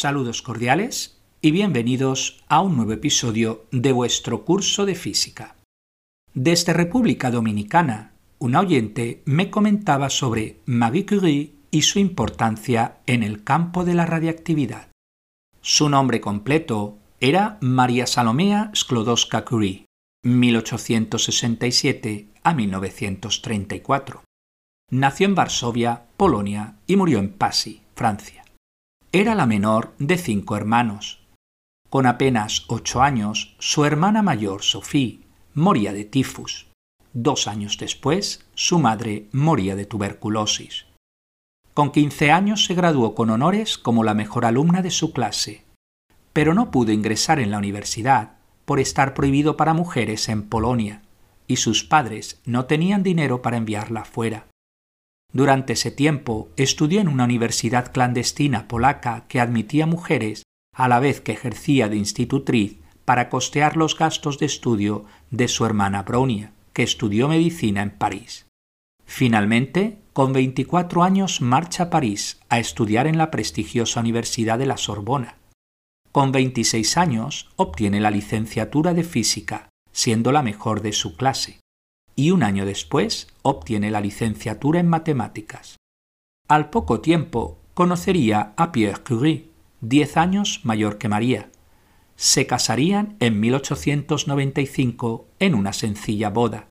Saludos cordiales y bienvenidos a un nuevo episodio de vuestro curso de física. Desde República Dominicana, un oyente me comentaba sobre Marie Curie y su importancia en el campo de la radiactividad. Su nombre completo era María Salomea Sklodowska Curie, 1867 a 1934. Nació en Varsovia, Polonia, y murió en Passy, Francia. Era la menor de cinco hermanos. Con apenas ocho años, su hermana mayor, Sophie, moría de tifus. Dos años después, su madre moría de tuberculosis. Con quince años se graduó con honores como la mejor alumna de su clase, pero no pudo ingresar en la universidad por estar prohibido para mujeres en Polonia, y sus padres no tenían dinero para enviarla fuera. Durante ese tiempo estudió en una universidad clandestina polaca que admitía mujeres a la vez que ejercía de institutriz para costear los gastos de estudio de su hermana Bronia, que estudió medicina en París. Finalmente, con 24 años marcha a París a estudiar en la prestigiosa Universidad de la Sorbona. Con 26 años obtiene la licenciatura de física, siendo la mejor de su clase y un año después obtiene la licenciatura en matemáticas. Al poco tiempo conocería a Pierre Curie, diez años mayor que María. Se casarían en 1895 en una sencilla boda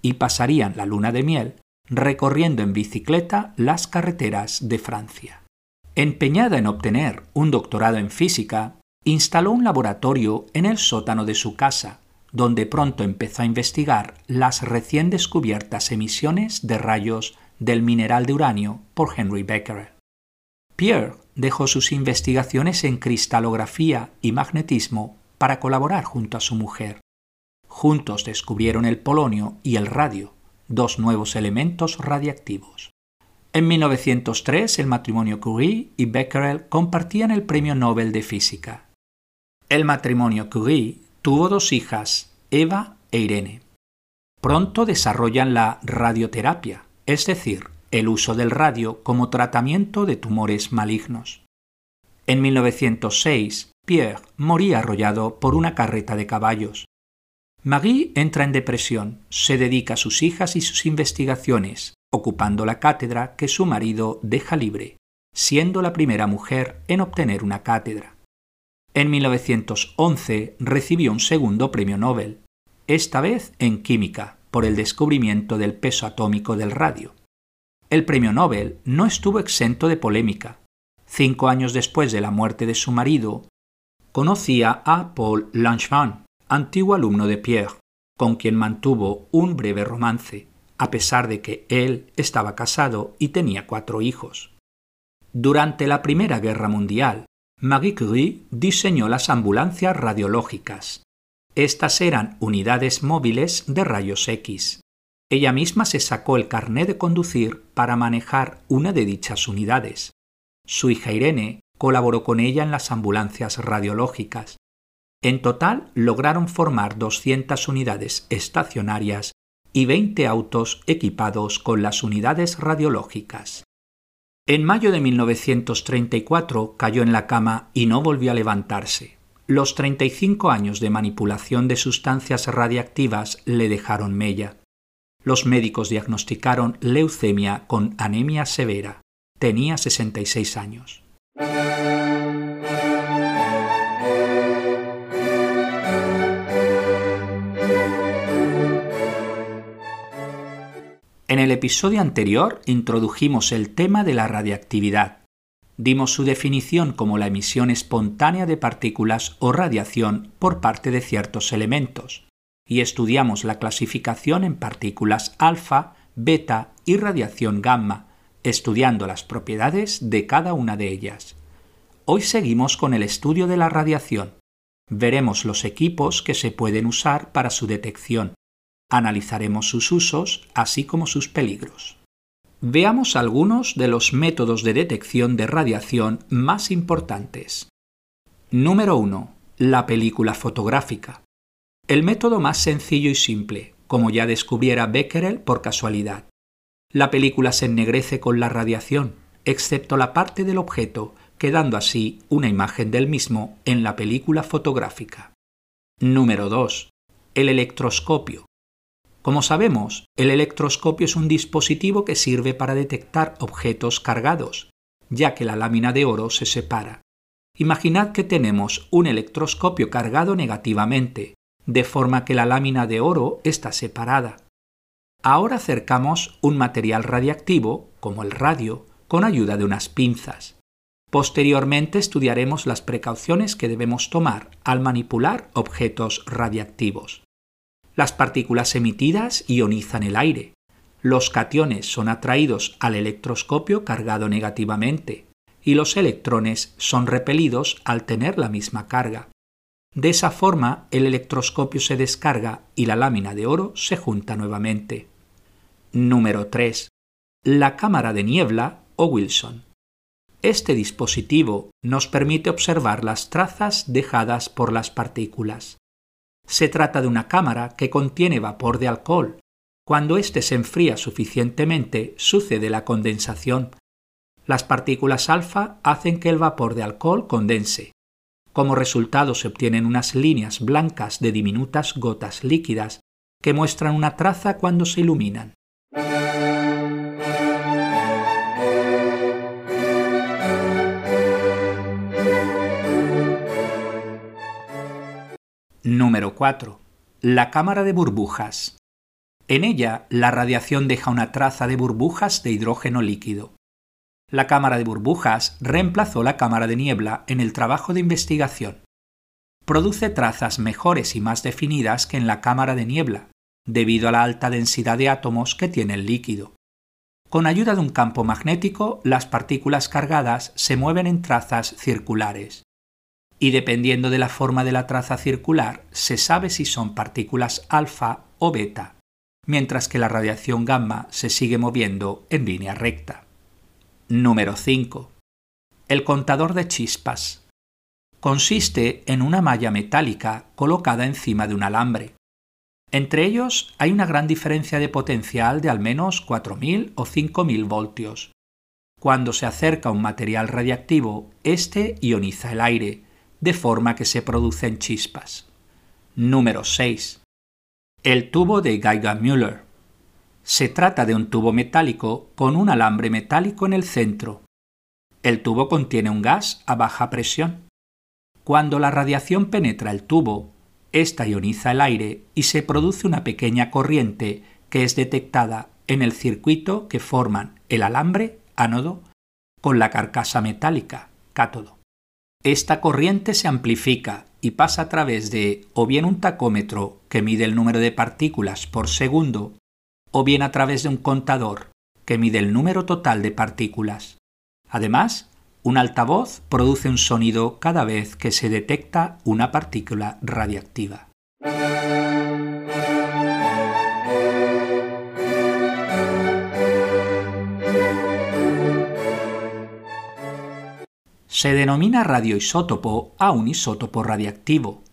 y pasarían la luna de miel recorriendo en bicicleta las carreteras de Francia. Empeñada en obtener un doctorado en física, instaló un laboratorio en el sótano de su casa donde pronto empezó a investigar las recién descubiertas emisiones de rayos del mineral de uranio por Henry Becquerel. Pierre dejó sus investigaciones en cristalografía y magnetismo para colaborar junto a su mujer. Juntos descubrieron el polonio y el radio, dos nuevos elementos radiactivos. En 1903 el matrimonio Curie y Becquerel compartían el Premio Nobel de Física. El matrimonio Curie Tuvo dos hijas, Eva e Irene. Pronto desarrollan la radioterapia, es decir, el uso del radio como tratamiento de tumores malignos. En 1906, Pierre moría arrollado por una carreta de caballos. Marie entra en depresión, se dedica a sus hijas y sus investigaciones, ocupando la cátedra que su marido deja libre, siendo la primera mujer en obtener una cátedra. En 1911 recibió un segundo premio Nobel, esta vez en química, por el descubrimiento del peso atómico del radio. El premio Nobel no estuvo exento de polémica. Cinco años después de la muerte de su marido, conocía a Paul Langevin, antiguo alumno de Pierre, con quien mantuvo un breve romance, a pesar de que él estaba casado y tenía cuatro hijos. Durante la Primera Guerra Mundial, Marie Curie diseñó las ambulancias radiológicas. Estas eran unidades móviles de rayos X. Ella misma se sacó el carné de conducir para manejar una de dichas unidades. Su hija Irene colaboró con ella en las ambulancias radiológicas. En total lograron formar 200 unidades estacionarias y 20 autos equipados con las unidades radiológicas. En mayo de 1934 cayó en la cama y no volvió a levantarse. Los 35 años de manipulación de sustancias radiactivas le dejaron mella. Los médicos diagnosticaron leucemia con anemia severa. Tenía 66 años. En el episodio anterior introdujimos el tema de la radiactividad. Dimos su definición como la emisión espontánea de partículas o radiación por parte de ciertos elementos, y estudiamos la clasificación en partículas alfa, beta y radiación gamma, estudiando las propiedades de cada una de ellas. Hoy seguimos con el estudio de la radiación. Veremos los equipos que se pueden usar para su detección, Analizaremos sus usos, así como sus peligros. Veamos algunos de los métodos de detección de radiación más importantes. Número 1. La película fotográfica. El método más sencillo y simple, como ya descubriera Becquerel por casualidad. La película se ennegrece con la radiación, excepto la parte del objeto quedando así una imagen del mismo en la película fotográfica. Número 2. El electroscopio. Como sabemos, el electroscopio es un dispositivo que sirve para detectar objetos cargados, ya que la lámina de oro se separa. Imaginad que tenemos un electroscopio cargado negativamente, de forma que la lámina de oro está separada. Ahora acercamos un material radiactivo, como el radio, con ayuda de unas pinzas. Posteriormente estudiaremos las precauciones que debemos tomar al manipular objetos radiactivos. Las partículas emitidas ionizan el aire. Los cationes son atraídos al electroscopio cargado negativamente y los electrones son repelidos al tener la misma carga. De esa forma, el electroscopio se descarga y la lámina de oro se junta nuevamente. Número 3. La cámara de niebla o Wilson. Este dispositivo nos permite observar las trazas dejadas por las partículas. Se trata de una cámara que contiene vapor de alcohol. Cuando éste se enfría suficientemente, sucede la condensación. Las partículas alfa hacen que el vapor de alcohol condense. Como resultado se obtienen unas líneas blancas de diminutas gotas líquidas que muestran una traza cuando se iluminan. Número 4. La cámara de burbujas. En ella, la radiación deja una traza de burbujas de hidrógeno líquido. La cámara de burbujas reemplazó la cámara de niebla en el trabajo de investigación. Produce trazas mejores y más definidas que en la cámara de niebla, debido a la alta densidad de átomos que tiene el líquido. Con ayuda de un campo magnético, las partículas cargadas se mueven en trazas circulares y dependiendo de la forma de la traza circular se sabe si son partículas alfa o beta, mientras que la radiación gamma se sigue moviendo en línea recta. Número 5. El contador de chispas. Consiste en una malla metálica colocada encima de un alambre. Entre ellos hay una gran diferencia de potencial de al menos 4.000 o 5.000 voltios. Cuando se acerca un material radiactivo, éste ioniza el aire, de forma que se producen chispas. Número 6. El tubo de Geiger-Müller. Se trata de un tubo metálico con un alambre metálico en el centro. El tubo contiene un gas a baja presión. Cuando la radiación penetra el tubo, ésta ioniza el aire y se produce una pequeña corriente que es detectada en el circuito que forman el alambre, ánodo, con la carcasa metálica, cátodo. Esta corriente se amplifica y pasa a través de o bien un tacómetro que mide el número de partículas por segundo, o bien a través de un contador que mide el número total de partículas. Además, un altavoz produce un sonido cada vez que se detecta una partícula radiactiva. Se denomina radioisótopo a un isótopo radiactivo.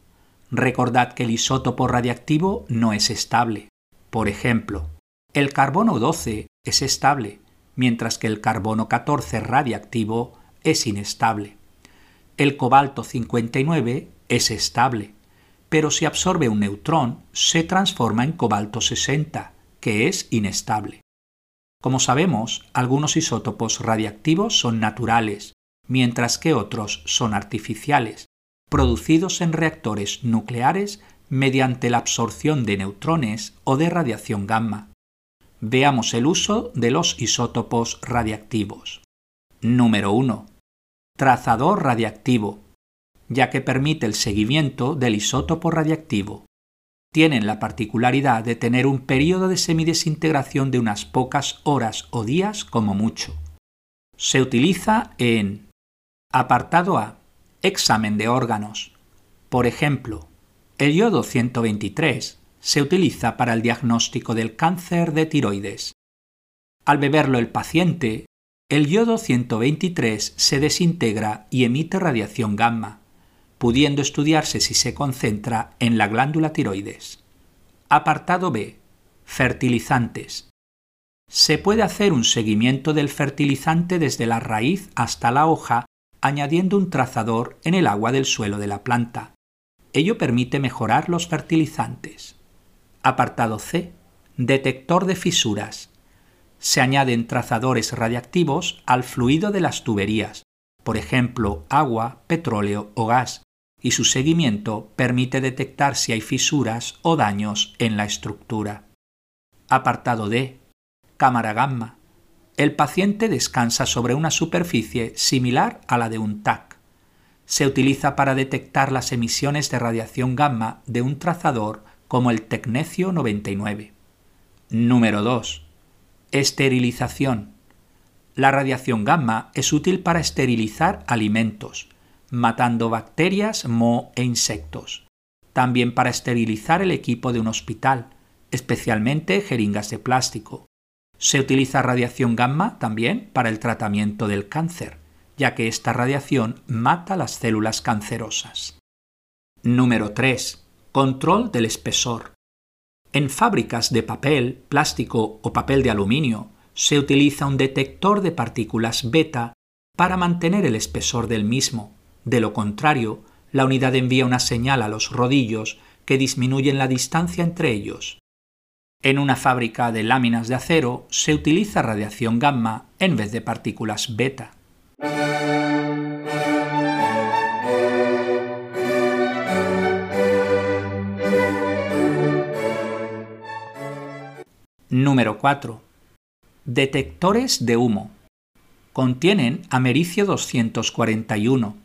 Recordad que el isótopo radiactivo no es estable. Por ejemplo, el carbono 12 es estable, mientras que el carbono 14 radiactivo es inestable. El cobalto 59 es estable, pero si absorbe un neutrón se transforma en cobalto 60, que es inestable. Como sabemos, algunos isótopos radiactivos son naturales mientras que otros son artificiales, producidos en reactores nucleares mediante la absorción de neutrones o de radiación gamma. Veamos el uso de los isótopos radiactivos. Número 1. Trazador radiactivo, ya que permite el seguimiento del isótopo radiactivo. Tienen la particularidad de tener un periodo de semidesintegración de unas pocas horas o días como mucho. Se utiliza en Apartado A. Examen de órganos. Por ejemplo, el yodo 123 se utiliza para el diagnóstico del cáncer de tiroides. Al beberlo el paciente, el yodo 123 se desintegra y emite radiación gamma, pudiendo estudiarse si se concentra en la glándula tiroides. Apartado B. Fertilizantes. Se puede hacer un seguimiento del fertilizante desde la raíz hasta la hoja añadiendo un trazador en el agua del suelo de la planta. Ello permite mejorar los fertilizantes. Apartado C. Detector de fisuras. Se añaden trazadores radiactivos al fluido de las tuberías, por ejemplo agua, petróleo o gas, y su seguimiento permite detectar si hay fisuras o daños en la estructura. Apartado D. Cámara gamma. El paciente descansa sobre una superficie similar a la de un TAC. Se utiliza para detectar las emisiones de radiación gamma de un trazador como el Tecnecio 99. Número 2. Esterilización. La radiación gamma es útil para esterilizar alimentos, matando bacterias, moho e insectos. También para esterilizar el equipo de un hospital, especialmente jeringas de plástico. Se utiliza radiación gamma también para el tratamiento del cáncer, ya que esta radiación mata las células cancerosas. Número 3. Control del espesor. En fábricas de papel, plástico o papel de aluminio se utiliza un detector de partículas beta para mantener el espesor del mismo. De lo contrario, la unidad envía una señal a los rodillos que disminuyen la distancia entre ellos. En una fábrica de láminas de acero se utiliza radiación gamma en vez de partículas beta. Número 4. Detectores de humo. Contienen americio 241,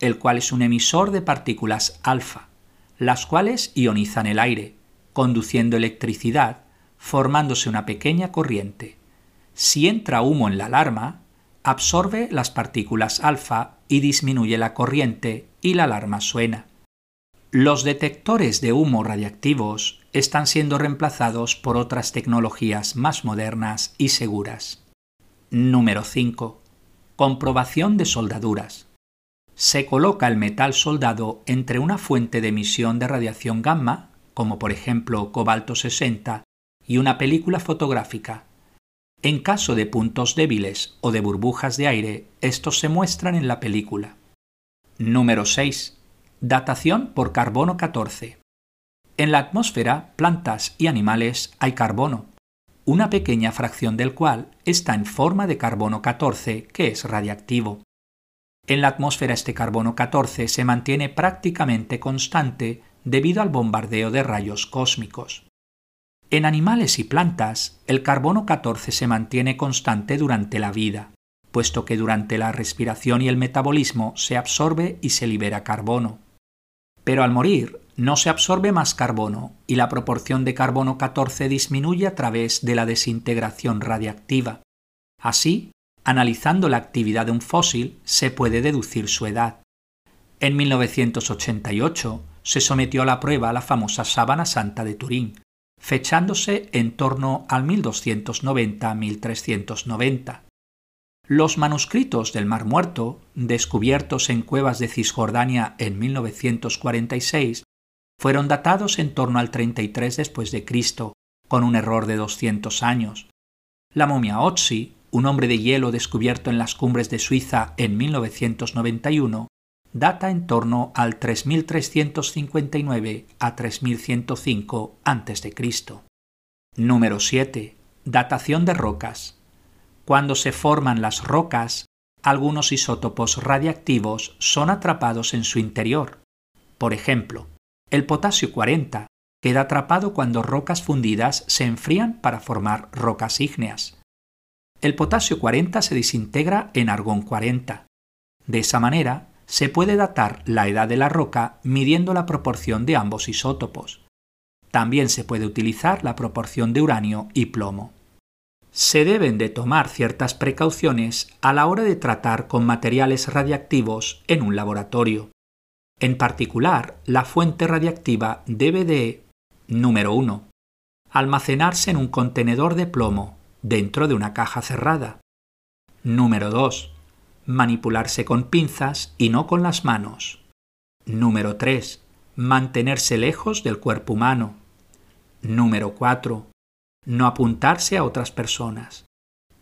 el cual es un emisor de partículas alfa, las cuales ionizan el aire, conduciendo electricidad, formándose una pequeña corriente. Si entra humo en la alarma, absorbe las partículas alfa y disminuye la corriente y la alarma suena. Los detectores de humo radiactivos están siendo reemplazados por otras tecnologías más modernas y seguras. Número 5. Comprobación de soldaduras. Se coloca el metal soldado entre una fuente de emisión de radiación gamma, como por ejemplo cobalto 60, y una película fotográfica. En caso de puntos débiles o de burbujas de aire, estos se muestran en la película. Número 6. Datación por carbono 14. En la atmósfera, plantas y animales hay carbono, una pequeña fracción del cual está en forma de carbono 14, que es radiactivo. En la atmósfera este carbono 14 se mantiene prácticamente constante debido al bombardeo de rayos cósmicos. En animales y plantas, el carbono 14 se mantiene constante durante la vida, puesto que durante la respiración y el metabolismo se absorbe y se libera carbono. Pero al morir no se absorbe más carbono y la proporción de carbono 14 disminuye a través de la desintegración radiactiva. Así, analizando la actividad de un fósil, se puede deducir su edad. En 1988 se sometió a la prueba la famosa sábana santa de Turín, fechándose en torno al 1290-1390. Los manuscritos del Mar Muerto, descubiertos en cuevas de Cisjordania en 1946, fueron datados en torno al 33 después de Cristo, con un error de 200 años. La momia Otzi, un hombre de hielo descubierto en las cumbres de Suiza en 1991, data en torno al 3359 a 3105 a.C. Número 7. Datación de rocas. Cuando se forman las rocas, algunos isótopos radiactivos son atrapados en su interior. Por ejemplo, el potasio 40 queda atrapado cuando rocas fundidas se enfrían para formar rocas ígneas. El potasio 40 se desintegra en argón 40. De esa manera, se puede datar la edad de la roca midiendo la proporción de ambos isótopos. También se puede utilizar la proporción de uranio y plomo se deben de tomar ciertas precauciones a la hora de tratar con materiales radiactivos en un laboratorio. En particular, la fuente radiactiva debe de, número 1, almacenarse en un contenedor de plomo dentro de una caja cerrada. Número 2. Manipularse con pinzas y no con las manos. Número 3. Mantenerse lejos del cuerpo humano. Número 4 no apuntarse a otras personas.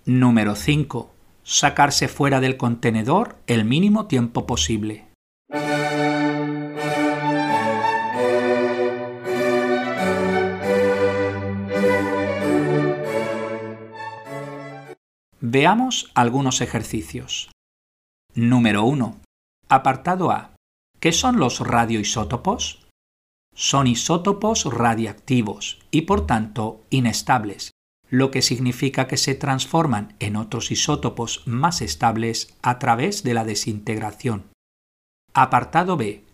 Número 5. sacarse fuera del contenedor el mínimo tiempo posible. Veamos algunos ejercicios. Número 1. Apartado A. ¿Qué son los radioisótopos? Son isótopos radiactivos y por tanto inestables, lo que significa que se transforman en otros isótopos más estables a través de la desintegración. Apartado B.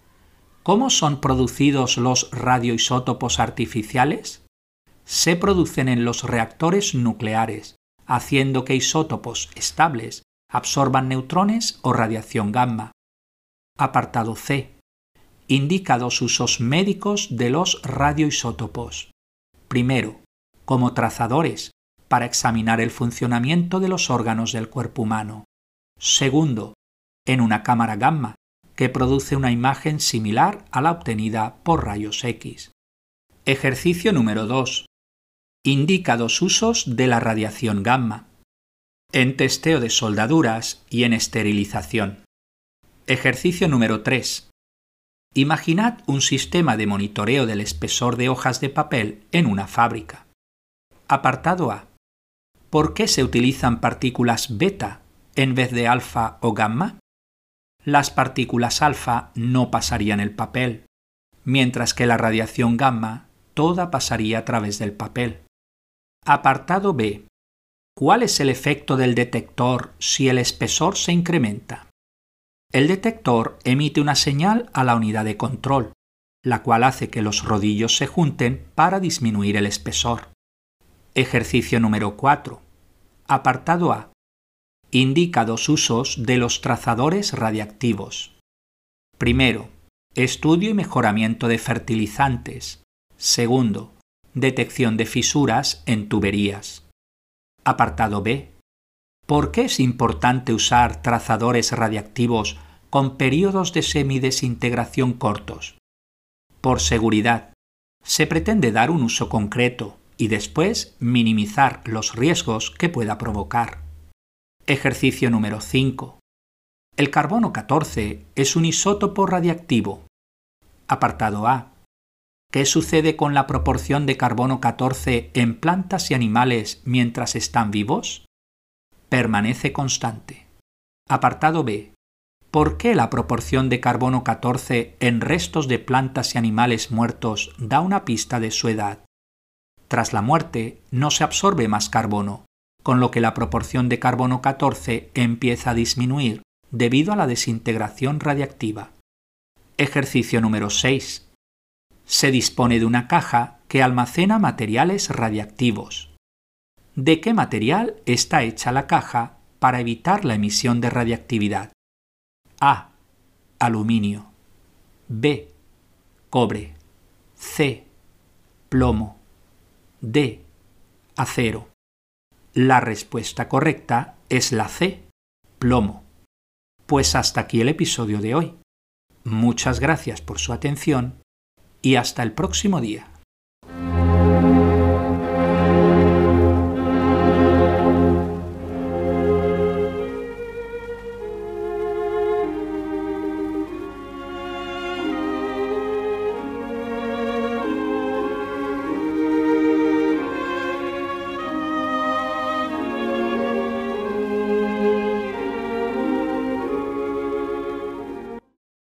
¿Cómo son producidos los radioisótopos artificiales? Se producen en los reactores nucleares, haciendo que isótopos estables absorban neutrones o radiación gamma. Apartado C. Indica dos usos médicos de los radioisótopos. Primero, como trazadores, para examinar el funcionamiento de los órganos del cuerpo humano. Segundo, en una cámara gamma, que produce una imagen similar a la obtenida por rayos X. Ejercicio número 2. Indica dos usos de la radiación gamma en testeo de soldaduras y en esterilización. Ejercicio número 3. Imaginad un sistema de monitoreo del espesor de hojas de papel en una fábrica. Apartado A. ¿Por qué se utilizan partículas beta en vez de alfa o gamma? Las partículas alfa no pasarían el papel, mientras que la radiación gamma toda pasaría a través del papel. Apartado B. ¿Cuál es el efecto del detector si el espesor se incrementa? El detector emite una señal a la unidad de control, la cual hace que los rodillos se junten para disminuir el espesor. Ejercicio número 4. Apartado A. Indica dos usos de los trazadores radiactivos. Primero, estudio y mejoramiento de fertilizantes. Segundo, detección de fisuras en tuberías. Apartado B. ¿Por qué es importante usar trazadores radiactivos con periodos de semidesintegración cortos? Por seguridad. Se pretende dar un uso concreto y después minimizar los riesgos que pueda provocar. Ejercicio número 5. El carbono 14 es un isótopo radiactivo. Apartado A. ¿Qué sucede con la proporción de carbono 14 en plantas y animales mientras están vivos? Permanece constante. Apartado B. ¿Por qué la proporción de carbono 14 en restos de plantas y animales muertos da una pista de su edad? Tras la muerte no se absorbe más carbono, con lo que la proporción de carbono 14 empieza a disminuir debido a la desintegración radiactiva. Ejercicio número 6 se dispone de una caja que almacena materiales radiactivos. ¿De qué material está hecha la caja para evitar la emisión de radiactividad? A. Aluminio. B. Cobre. C. Plomo. D. Acero. La respuesta correcta es la C. Plomo. Pues hasta aquí el episodio de hoy. Muchas gracias por su atención y hasta el próximo día.